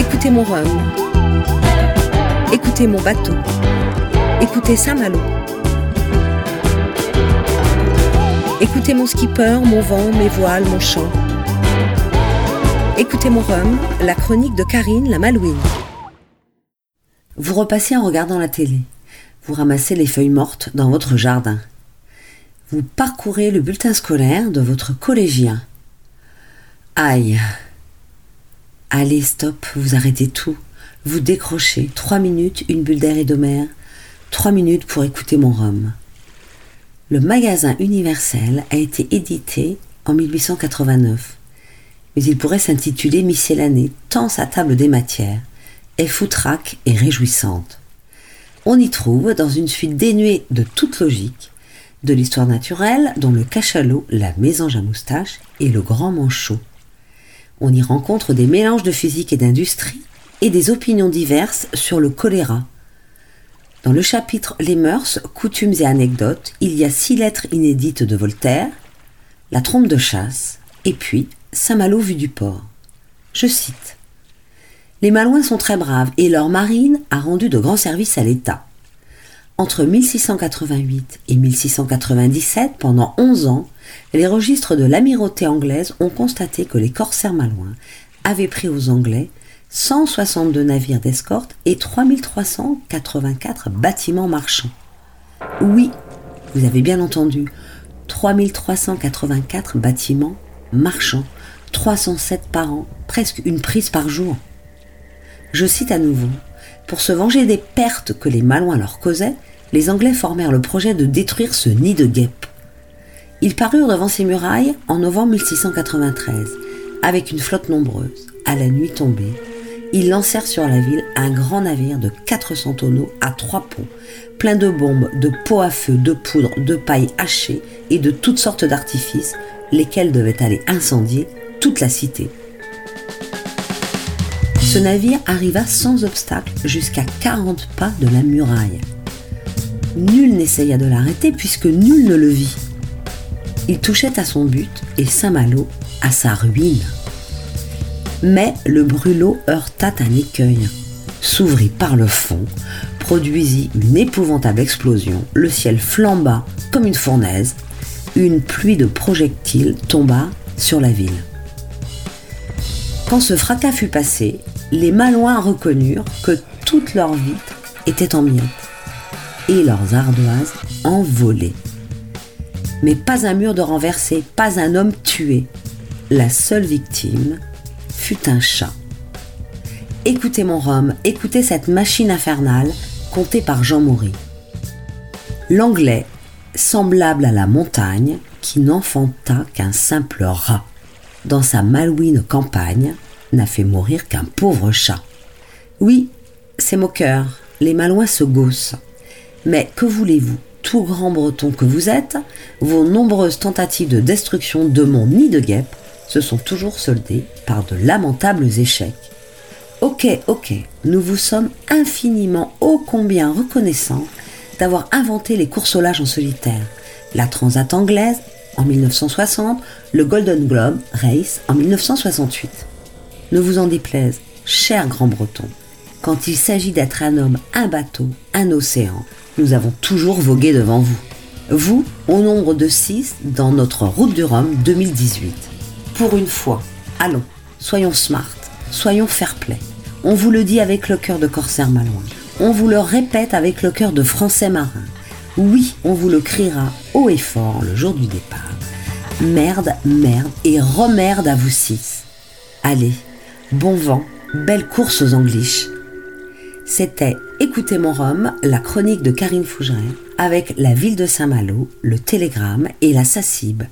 Écoutez mon rhum. Écoutez mon bateau. Écoutez Saint-Malo. Écoutez mon skipper, mon vent, mes voiles, mon chant. Écoutez mon rhum, la chronique de Karine la Malouine. Vous repassez en regardant la télé. Vous ramassez les feuilles mortes dans votre jardin. Vous parcourez le bulletin scolaire de votre collégien. Aïe. Allez, stop, vous arrêtez tout. Vous décrochez. Trois minutes, une bulle d'air et d'Homère. Trois minutes pour écouter mon rhum. Le magasin universel a été édité en 1889. Mais il pourrait s'intituler Miscellanée, tant sa table des matières est foutraque et réjouissante. On y trouve, dans une suite dénuée de toute logique, de l'histoire naturelle, dont le cachalot, la mésange à moustache et le grand manchot. On y rencontre des mélanges de physique et d'industrie et des opinions diverses sur le choléra. Dans le chapitre Les mœurs, coutumes et anecdotes, il y a six lettres inédites de Voltaire, la trompe de chasse, et puis Saint-Malo vu du port. Je cite les Malouins sont très braves et leur marine a rendu de grands services à l'État. Entre 1688 et 1697, pendant 11 ans, les registres de l'amirauté anglaise ont constaté que les corsaires malouins avaient pris aux Anglais 162 navires d'escorte et 3384 bâtiments marchands. Oui, vous avez bien entendu, 3384 bâtiments marchands, 307 par an, presque une prise par jour. Je cite à nouveau. Pour se venger des pertes que les Malouins leur causaient, les Anglais formèrent le projet de détruire ce nid de guêpes. Ils parurent devant ces murailles en novembre 1693, avec une flotte nombreuse. À la nuit tombée, ils lancèrent sur la ville un grand navire de 400 tonneaux à trois ponts, plein de bombes, de pots à feu, de poudre, de paille hachée et de toutes sortes d'artifices, lesquels devaient aller incendier toute la cité. Ce navire arriva sans obstacle jusqu'à 40 pas de la muraille. Nul n'essaya de l'arrêter puisque nul ne le vit. Il touchait à son but et Saint-Malo à sa ruine. Mais le brûlot heurta un écueil, s'ouvrit par le fond, produisit une épouvantable explosion, le ciel flamba comme une fournaise, une pluie de projectiles tomba sur la ville. Quand ce fracas fut passé, les Malouins reconnurent que toute leur vie était en miettes et leurs ardoises envolées. Mais pas un mur de renversé, pas un homme tué. La seule victime fut un chat. Écoutez mon rhum, écoutez cette machine infernale contée par Jean Maury. L'anglais, semblable à la montagne, qui n'enfanta qu'un simple rat. Dans sa malouine campagne, n'a fait mourir qu'un pauvre chat. Oui, c'est moqueur, les Malouins se gaussent. Mais que voulez-vous, tout grand breton que vous êtes, vos nombreuses tentatives de destruction de mon nid de guêpes se sont toujours soldées par de lamentables échecs. Ok, ok, nous vous sommes infiniment ô combien reconnaissants d'avoir inventé les courses au large en solitaire, la Transat anglaise en 1960, le Golden Globe Race en 1968 ne vous en déplaise, cher grand breton, quand il s'agit d'être un homme, un bateau, un océan, nous avons toujours vogué devant vous. Vous, au nombre de six dans notre Route du Rhum 2018. Pour une fois, allons, soyons smart, soyons fair-play. On vous le dit avec le cœur de corsaire malouin. On vous le répète avec le cœur de français marin. Oui, on vous le criera haut et fort le jour du départ. Merde, merde et remerde à vous six. Allez, Bon vent, belle course aux Angliches. C'était Écoutez mon rhum, la chronique de Karine Fougeret, avec la ville de Saint-Malo, le Télégramme et la SACIB,